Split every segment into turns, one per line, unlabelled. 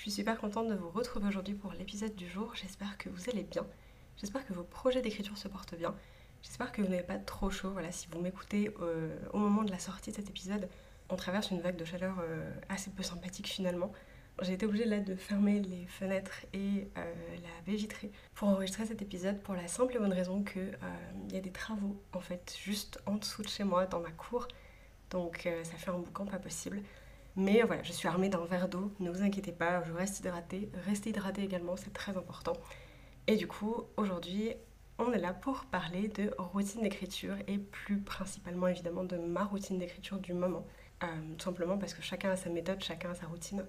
Je suis super contente de vous retrouver aujourd'hui pour l'épisode du jour. J'espère que vous allez bien. J'espère que vos projets d'écriture se portent bien. J'espère que vous n'avez pas trop chaud. Voilà, si vous m'écoutez euh, au moment de la sortie de cet épisode, on traverse une vague de chaleur euh, assez peu sympathique finalement. J'ai été obligée là de fermer les fenêtres et euh, la baie vitrée pour enregistrer cet épisode pour la simple et bonne raison que il y a des travaux en fait juste en dessous de chez moi dans ma cour. Donc ça fait un boucan pas possible. Mais voilà, je suis armée d'un verre d'eau, ne vous inquiétez pas, je reste hydratée. Restez hydratée également, c'est très important. Et du coup, aujourd'hui, on est là pour parler de routine d'écriture et plus principalement évidemment de ma routine d'écriture du moment. Euh, tout simplement parce que chacun a sa méthode, chacun a sa routine.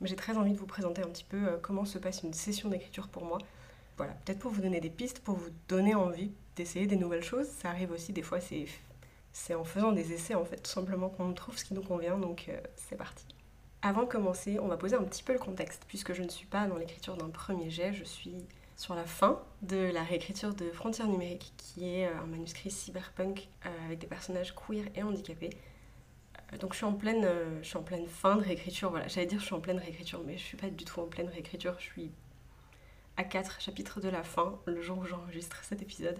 Mais j'ai très envie de vous présenter un petit peu euh, comment se passe une session d'écriture pour moi. Voilà, peut-être pour vous donner des pistes, pour vous donner envie d'essayer des nouvelles choses. Ça arrive aussi, des fois, c'est, c'est en faisant des essais, en fait, tout simplement qu'on trouve ce qui nous convient. Donc, euh, c'est parti. Avant de commencer, on va poser un petit peu le contexte, puisque je ne suis pas dans l'écriture d'un premier jet, je suis sur la fin de la réécriture de Frontières numériques, qui est un manuscrit cyberpunk avec des personnages queer et handicapés. Donc je suis en pleine, euh, je suis en pleine fin de réécriture. Voilà, j'allais dire je suis en pleine réécriture, mais je suis pas du tout en pleine réécriture. Je suis à 4 chapitres de la fin, le jour où j'enregistre cet épisode.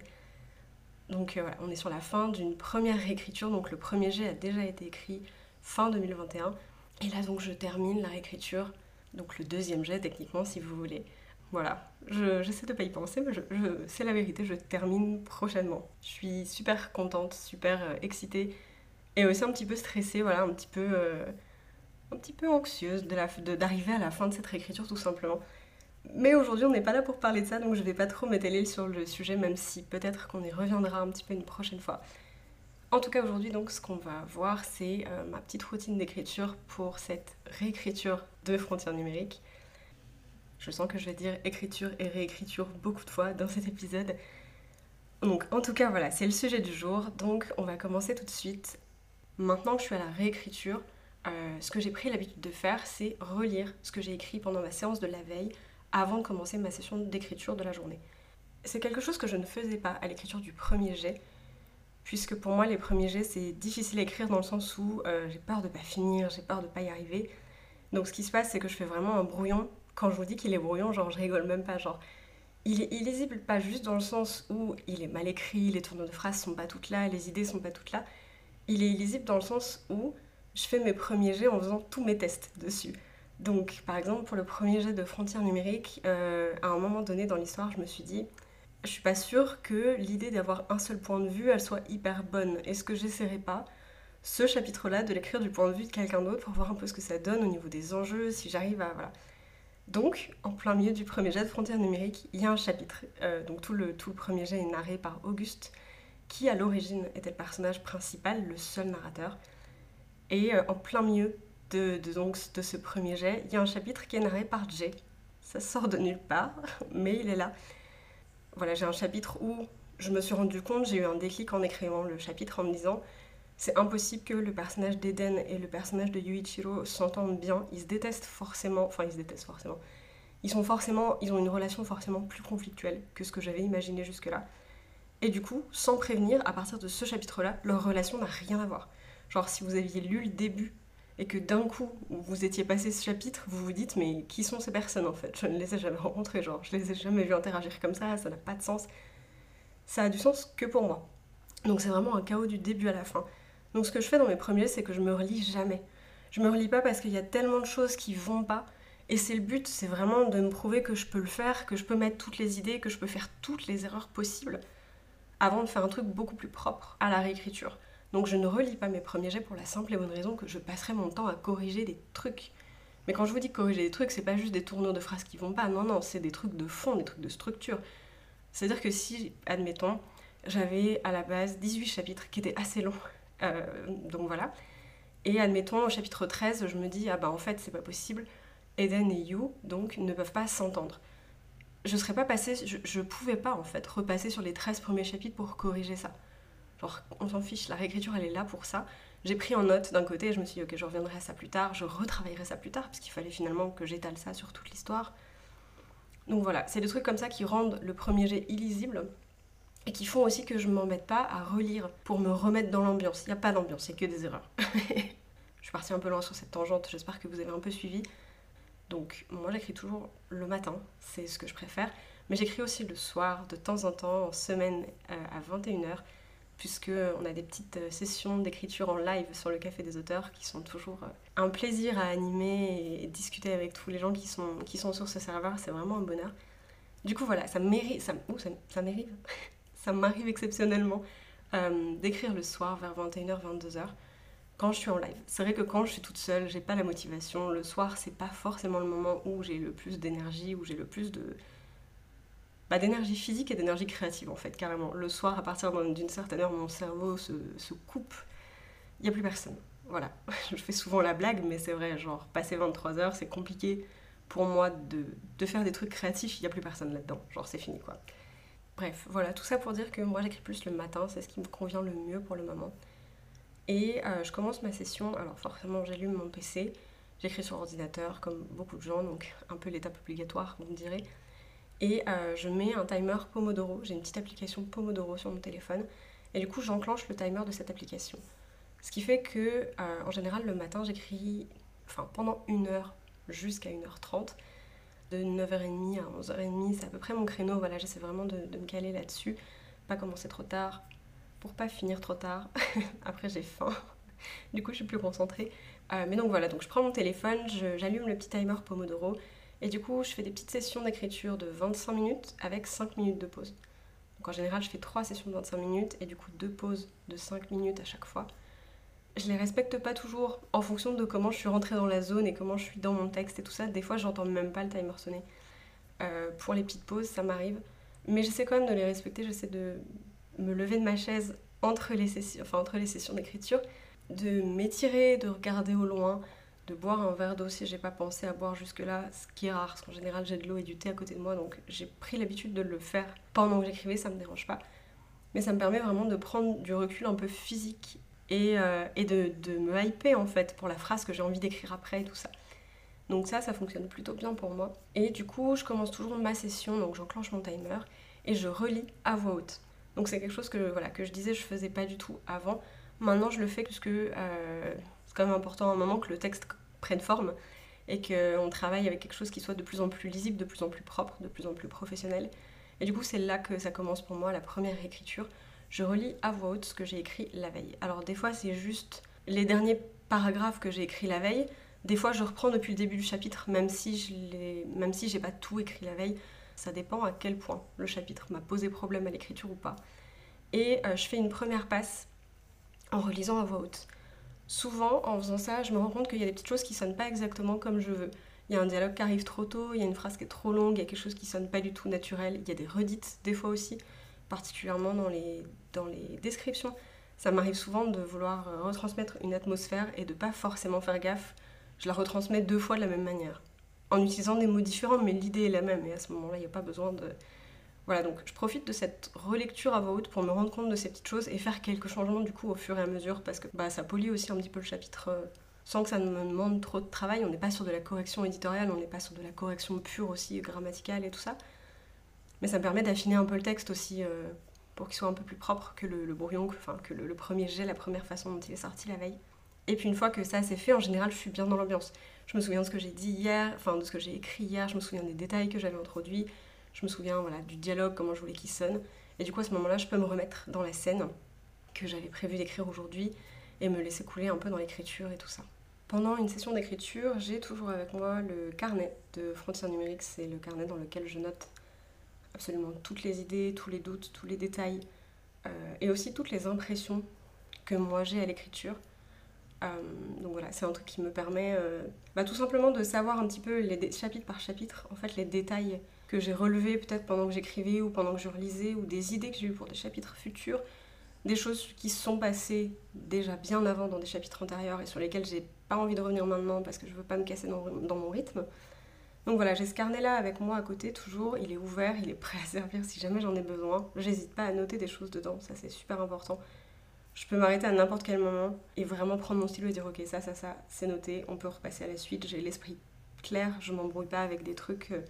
Donc euh, voilà, on est sur la fin d'une première réécriture. Donc le premier jet a déjà été écrit fin 2021. Et là donc je termine la réécriture. Donc le deuxième jet techniquement si vous voulez. Voilà, j'essaie de pas y penser, mais je, c'est la vérité, je termine prochainement. Je suis super contente, super euh, excitée et aussi un petit peu stressée, voilà, un petit peu, euh, un petit peu anxieuse d'arriver à la fin de cette réécriture tout simplement. Mais aujourd'hui, on n'est pas là pour parler de ça, donc je vais pas trop m'étaler sur le sujet, même si peut-être qu'on y reviendra un petit peu une prochaine fois. En tout cas, aujourd'hui, donc, ce qu'on va voir, c'est euh, ma petite routine d'écriture pour cette réécriture de Frontières numériques. Je sens que je vais dire écriture et réécriture beaucoup de fois dans cet épisode. Donc, en tout cas, voilà, c'est le sujet du jour. Donc, on va commencer tout de suite Maintenant que je suis à la réécriture, euh, ce que j'ai pris l'habitude de faire, c'est relire ce que j'ai écrit pendant ma séance de la veille avant de commencer ma session d'écriture de la journée. C'est quelque chose que je ne faisais pas à l'écriture du premier jet, puisque pour moi les premiers jets c'est difficile à écrire dans le sens où euh, j'ai peur de pas finir, j'ai peur de pas y arriver. Donc ce qui se passe c'est que je fais vraiment un brouillon. Quand je vous dis qu'il est brouillon, genre je rigole même pas, genre il est illisible pas juste dans le sens où il est mal écrit, les tournures de phrases sont pas toutes là, les idées sont pas toutes là, il est illisible dans le sens où je fais mes premiers jets en faisant tous mes tests dessus. Donc, par exemple, pour le premier jet de frontières numériques, euh, à un moment donné dans l'histoire, je me suis dit, je suis pas sûre que l'idée d'avoir un seul point de vue, elle soit hyper bonne. Est-ce que j'essaierai pas ce chapitre-là de l'écrire du point de vue de quelqu'un d'autre pour voir un peu ce que ça donne au niveau des enjeux, si j'arrive à... Voilà. Donc, en plein milieu du premier jet de frontières numériques, il y a un chapitre. Euh, donc tout le, premier jet est narré par Auguste, qui à l'origine était le personnage principal, le seul narrateur. Et euh, en plein milieu de, donc, de ce premier jet, il y a un chapitre qui est narré par Jay. Ça sort de nulle part, mais il est là. Voilà, j'ai un chapitre où je me suis rendu compte, j'ai eu un déclic en écrivant le chapitre en me disant c'est impossible que le personnage d'Eden et le personnage de Yuichiro s'entendent bien. Ils se détestent forcément, enfin ils se détestent forcément. Ils sont forcément, ils ont une relation forcément plus conflictuelle que ce que j'avais imaginé jusque-là. Et du coup, sans prévenir, à partir de ce chapitre-là, leur relation n'a rien à voir. Genre, si vous aviez lu le début et que d'un coup, vous étiez passé ce chapitre, vous vous dites, mais qui sont ces personnes en fait? Je ne les ai jamais rencontrées, genre, je les ai jamais vues interagir comme ça, ça n'a pas de sens. Ça a du sens que pour moi. Donc c'est vraiment un chaos du début à la fin. Donc ce que je fais dans mes premiers, c'est que je me relis jamais. Je me relis pas parce qu'il y a tellement de choses qui vont pas. Et c'est le but, c'est vraiment de me prouver que je peux le faire, que je peux mettre toutes les idées, que je peux faire toutes les erreurs possibles avant de faire un truc beaucoup plus propre à la réécriture. Donc je ne relis pas mes premiers jets pour la simple et bonne raison que je passerai mon temps à corriger des trucs. Mais quand je vous dis corriger des trucs, c'est pas juste des tournures de phrases qui vont pas, non, non, c'est des trucs de fond, des trucs de structure. C'est-à-dire que si, admettons, j'avais à la base 18 chapitres qui étaient assez longs, euh, donc voilà, et admettons au chapitre 13, je me dis, ah bah en fait c'est pas possible, Eden et You, donc, ne peuvent pas s'entendre. Je serais pas passée, je, je pouvais pas en fait repasser sur les 13 premiers chapitres pour corriger ça. Genre, on s'en fiche, la réécriture elle est là pour ça. J'ai pris en note d'un côté, je me suis dit, ok, je reviendrai à ça plus tard, je retravaillerai ça plus tard, parce qu'il fallait finalement que j'étale ça sur toute l'histoire. Donc voilà, c'est des trucs comme ça qui rendent le premier jet illisible et qui font aussi que je ne m'embête pas à relire pour me remettre dans l'ambiance. Il n'y a pas d'ambiance, il n'y a que des erreurs. je suis partie un peu loin sur cette tangente, j'espère que vous avez un peu suivi. Donc moi j'écris toujours le matin, c'est ce que je préfère, mais j'écris aussi le soir, de temps en temps, en semaine euh, à 21h, puisque on a des petites euh, sessions d'écriture en live sur le Café des auteurs qui sont toujours euh, un plaisir à animer et discuter avec tous les gens qui sont, qui sont sur ce serveur, c'est vraiment un bonheur. Du coup voilà, ça mérite, ça, ça, ça m'arrive, ça m'arrive exceptionnellement d'écrire le soir vers 21h, 22h quand je suis en live. C'est vrai que quand je suis toute seule, j'ai pas la motivation. Le soir, c'est pas forcément le moment où j'ai le plus d'énergie, où j'ai le plus de. Bah, d'énergie physique et d'énergie créative en fait, carrément. Le soir, à partir d'une certaine heure, mon cerveau se, coupe. Il n'y a plus personne. Voilà. je fais souvent la blague, mais c'est vrai, genre, passer 23 heures, c'est compliqué pour moi de, de, faire des trucs créatifs, il n'y a plus personne là-dedans. Genre, c'est fini quoi. Bref, voilà, tout ça pour dire que moi j'écris plus le matin, c'est ce qui me convient le mieux pour le moment. Et euh, je commence ma session, alors forcément j'allume mon PC, j'écris sur ordinateur comme beaucoup de gens, donc un peu l'étape obligatoire, vous me direz. Et euh, je mets un timer Pomodoro, j'ai une petite application Pomodoro sur mon téléphone, et du coup j'enclenche le timer de cette application. Ce qui fait que, euh, en général, le matin j'écris enfin, pendant une heure jusqu'à 1h30, de 9h30 à 11h30, c'est à peu près mon créneau, voilà, j'essaie vraiment de, me caler là-dessus, pas commencer trop tard, pour pas finir trop tard. Après, j'ai faim. Du coup, je suis plus concentrée. Euh, mais donc voilà, donc je prends mon téléphone, j'allume le petit timer Pomodoro. Et du coup, je fais des petites sessions d'écriture de 25 minutes avec 5 minutes de pause. Donc en général, je fais 3 sessions de 25 minutes et du coup 2 pauses de 5 minutes à chaque fois. Je les respecte pas toujours en fonction de comment je suis rentrée dans la zone et comment je suis dans mon texte et tout ça. Des fois, j'entends même pas le timer sonner. Euh, pour les petites pauses, ça m'arrive. Mais j'essaie quand même de les respecter, j'essaie de, me lever de ma chaise entre les enfin, entre les sessions d'écriture, de m'étirer, de regarder au loin, de boire un verre d'eau si j'ai pas pensé à boire jusque-là, ce qui est rare, parce qu'en général j'ai de l'eau et du thé à côté de moi, donc j'ai pris l'habitude de le faire pendant que j'écrivais, ça me dérange pas. Mais ça me permet vraiment de prendre du recul un peu physique et, euh, de, me hyper en fait pour la phrase que j'ai envie d'écrire après et tout ça. Donc ça, ça fonctionne plutôt bien pour moi. Et du coup, je commence toujours ma session, donc j'enclenche mon timer et je relis à voix haute. Donc c'est quelque chose que, voilà, je disais je faisais pas du tout avant. Maintenant je le fais parce que euh, quand même important à un moment que le texte prenne forme et qu'on travaille avec quelque chose qui soit de plus en plus lisible, de plus en plus propre, de plus en plus professionnel. Et du coup c'est là que ça commence pour moi, la première écriture. Je relis à voix haute ce que j'ai écrit la veille. Alors des fois c'est juste les derniers paragraphes que j'ai écrits la veille. Des fois je reprends depuis le début du chapitre, même si je même si j'ai pas tout écrit la veille. Ça dépend à quel point le chapitre m'a posé problème à l'écriture ou pas. Et euh, je fais une première passe en relisant à voix haute. Souvent, en faisant ça, je me rends compte qu'il y a des petites choses qui sonnent pas exactement comme je veux. Il y a un dialogue qui arrive trop tôt, il y a une phrase qui est trop longue, il y a quelque chose qui sonne pas du tout naturel, il y a des redites des fois aussi, particulièrement dans les, dans les descriptions. Ça m'arrive souvent de vouloir euh, retransmettre une atmosphère et de pas forcément faire gaffe. Je la retransmets deux fois de la même manière en utilisant des mots différents, mais l'idée est la même. Et à ce moment-là, il n'y a pas besoin de. Voilà, donc je profite de cette relecture à voix haute pour me rendre compte de ces petites choses et faire quelques changements du coup au fur et à mesure parce que bah, ça polie aussi un petit peu le chapitre euh, sans que ça ne me demande trop de travail. On n'est pas sur de la correction éditoriale, on n'est pas sur de la correction pure aussi grammaticale et tout ça. Mais ça me permet d'affiner un peu le texte aussi euh, pour qu'il soit un peu plus propre que le, brouillon, enfin que le, le premier jet, la première façon dont il est sorti la veille. Et puis une fois que ça c'est fait, en général, je suis bien dans l'ambiance. Je me souviens de ce que j'ai dit hier, enfin de ce que j'ai écrit hier, je me souviens des détails que j'avais introduits, je me souviens voilà, du dialogue, comment je voulais qu'il sonne. Et du coup, à ce moment-là, je peux me remettre dans la scène que j'avais prévu d'écrire aujourd'hui et me laisser couler un peu dans l'écriture et tout ça. Pendant une session d'écriture, j'ai toujours avec moi le carnet de Frontières numériques. C'est le carnet dans lequel je note absolument toutes les idées, tous les doutes, tous les détails euh, et aussi toutes les impressions que moi j'ai à l'écriture. Euh, donc voilà, c'est un truc qui me permet euh, bah, tout simplement de savoir un petit peu les chapitre par chapitre, en fait les détails que j'ai relevés peut-être pendant que j'écrivais ou pendant que je relisais, ou des idées que j'ai eues pour des chapitres futurs, des choses qui sont passées déjà bien avant dans des chapitres antérieurs et sur lesquelles j'ai pas envie de revenir maintenant parce que je veux pas me casser dans, dans mon rythme. Donc voilà, j'ai ce carnet-là avec moi à côté toujours, il est ouvert, il est prêt à servir si jamais j'en ai besoin. J'hésite pas à noter des choses dedans, ça c'est super important. Je peux m'arrêter à n'importe quel moment et vraiment prendre mon stylo et dire ok ça, ça, ça, c'est noté, on peut repasser à la suite, j'ai l'esprit clair, je m'embrouille pas avec des trucs euh,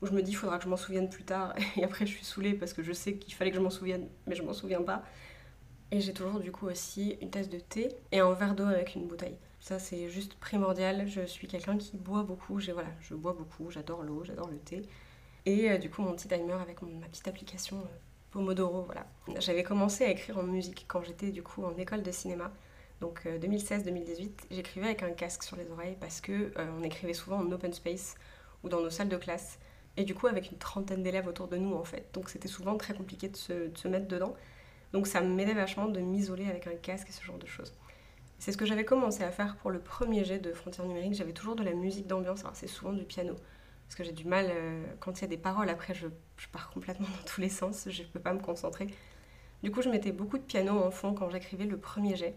où je me dis il faudra que je m'en souvienne plus tard et après je suis saoulée parce que je sais qu'il fallait que je m'en souvienne mais je m'en souviens pas. Et j'ai toujours du coup aussi une tasse de thé et un verre d'eau avec une bouteille. Ça c'est juste primordial. Je suis quelqu'un qui boit beaucoup. J'ai voilà, je bois beaucoup. J'adore l'eau, j'adore le thé. Et euh, du coup mon petit timer avec ma petite application euh, Pomodoro. Voilà. J'avais commencé à écrire en musique quand j'étais du coup en école de cinéma. Donc 2016-2018, euh, j'écrivais avec un casque sur les oreilles parce que on écrivait souvent en open space ou dans nos salles de classe. Et du coup avec une trentaine d'élèves autour de nous en fait. Donc c'était souvent très compliqué de se, mettre dedans. Donc ça m'aidait vachement de m'isoler avec un casque et ce genre de choses. C'est ce que j'avais commencé à faire pour le premier jet de Frontières numériques. J'avais toujours de la musique d'ambiance, alors c'est souvent du piano. Parce que j'ai du mal, euh, quand il y a des paroles, après je, pars complètement dans tous les sens, je ne peux pas me concentrer. Du coup, je mettais beaucoup de piano en fond quand j'écrivais le premier jet.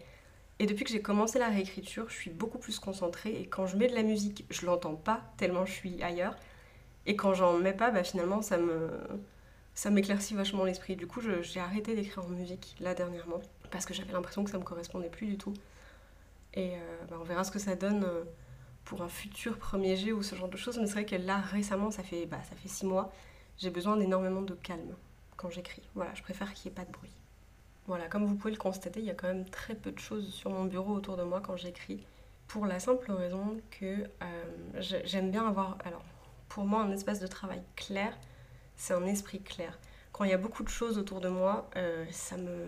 Et depuis que j'ai commencé la réécriture, je suis beaucoup plus concentrée. Et quand je mets de la musique, je l'entends pas tellement je suis ailleurs. Et quand j'en mets pas, bah, finalement, ça me, ça m'éclaircit vachement l'esprit. Du coup, j'ai arrêté d'écrire en musique là dernièrement parce que j'avais l'impression que ça me correspondait plus du tout. Et euh, bah, on verra ce que ça donne euh, pour un futur premier jet ou ce genre de choses. Mais c'est vrai que là, récemment, ça fait, bah, ça fait six mois, j'ai besoin d'énormément de calme quand j'écris. Voilà, je préfère qu'il n'y ait pas de bruit. Voilà, comme vous pouvez le constater, il y a quand même très peu de choses sur mon bureau autour de moi quand j'écris. Pour la simple raison que euh, j'aime bien avoir, alors pour moi, un espace de travail clair c'est un esprit clair. Quand il y a beaucoup de choses autour de moi, euh, ça, me,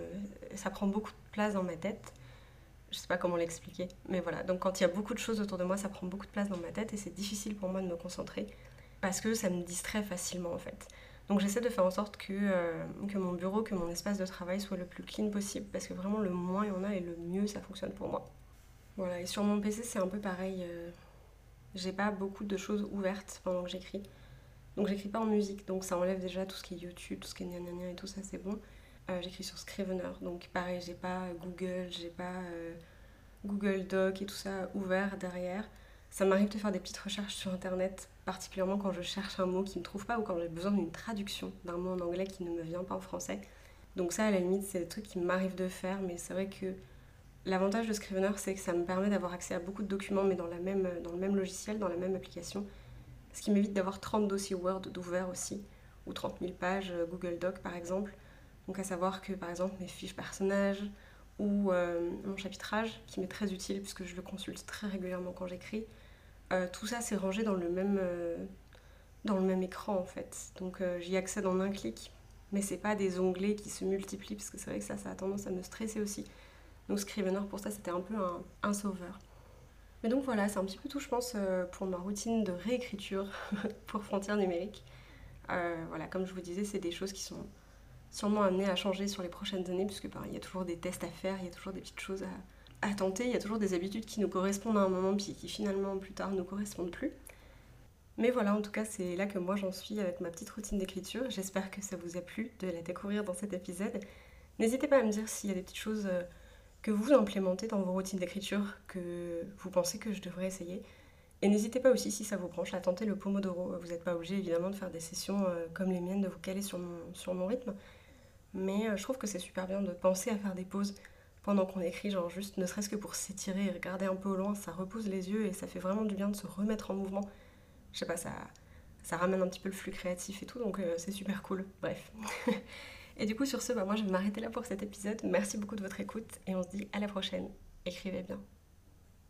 ça prend beaucoup de place dans ma tête. Je sais pas comment l'expliquer, mais voilà. Donc quand il y a beaucoup de choses autour de moi, ça prend beaucoup de place dans ma tête et c'est difficile pour moi de me concentrer parce que ça me distrait facilement en fait. Donc j'essaie de faire en sorte que, euh, que mon bureau, que mon espace de travail soit le plus clean possible parce que vraiment le moins il y en a et le mieux ça fonctionne pour moi. Voilà, et sur mon PC c'est un peu pareil. Euh, j'ai pas beaucoup de choses ouvertes pendant que j'écris. Donc j'écris pas en musique, donc ça enlève déjà tout ce qui est YouTube, tout ce qui est gna et tout ça, c'est bon. Euh, j'écris sur Scrivener, donc pareil, j'ai pas Google, j'ai pas euh, Google Doc et tout ça ouvert derrière. Ça m'arrive de faire des petites recherches sur internet, particulièrement quand je cherche un mot qui ne trouve pas ou quand j'ai besoin d'une traduction d'un mot en anglais qui ne me vient pas en français. Donc ça, à la limite, c'est des trucs qui m'arrivent de faire, mais c'est vrai que l'avantage de Scrivener, c'est que ça me permet d'avoir accès à beaucoup de documents, mais dans, le même logiciel, dans la même application ce qui m'évite d'avoir 30 dossiers Word d'ouvert aussi, ou 30 000 pages euh, Google Doc par exemple. Donc à savoir que par exemple mes fiches personnages ou euh, mon chapitrage, qui m'est très utile puisque je le consulte très régulièrement quand j'écris, euh, tout ça c'est rangé dans le même, dans le même écran en fait. Donc j'y accède en un clic, mais c'est pas des onglets qui se multiplient parce que c'est vrai que ça, ça a tendance à me stresser aussi. Donc Scrivener pour ça c'était un peu un, sauveur. Mais donc voilà, c'est un petit peu tout, je pense, euh, pour ma routine de réécriture pour Frontières numériques. Euh, voilà, comme je vous disais, c'est des choses qui sont sûrement amenées à changer sur les prochaines années, puisque ben, il y a toujours des tests à faire, il y a toujours des petites choses à, tenter, il y a toujours des habitudes qui nous correspondent à un moment, puis qui finalement plus tard ne nous correspondent plus. Mais voilà, en tout cas, c'est là que moi j'en suis avec ma petite routine d'écriture. J'espère que ça vous a plu de la découvrir dans cet épisode. N'hésitez pas à me dire s'il y a des petites choses euh, que vous implémentez dans vos routines d'écriture, que vous pensez que je devrais essayer. Et n'hésitez pas aussi, si ça vous branche, à tenter le Pomodoro. Vous n'êtes pas obligé évidemment de faire des sessions euh, comme les miennes, de vous caler sur mon, sur mon rythme. Mais euh, je trouve que c'est super bien de penser à faire des pauses pendant qu'on écrit, genre juste ne serait-ce que pour s'étirer et regarder un peu au loin, ça repose les yeux et ça fait vraiment du bien de se remettre en mouvement. Je sais pas, ça, ça ramène un petit peu le flux créatif et tout, donc euh, c'est super cool. Bref. Et du coup, sur ce, bah, moi je vais m'arrêter là pour cet épisode. Merci beaucoup de votre écoute et on se dit à la prochaine. Écrivez bien.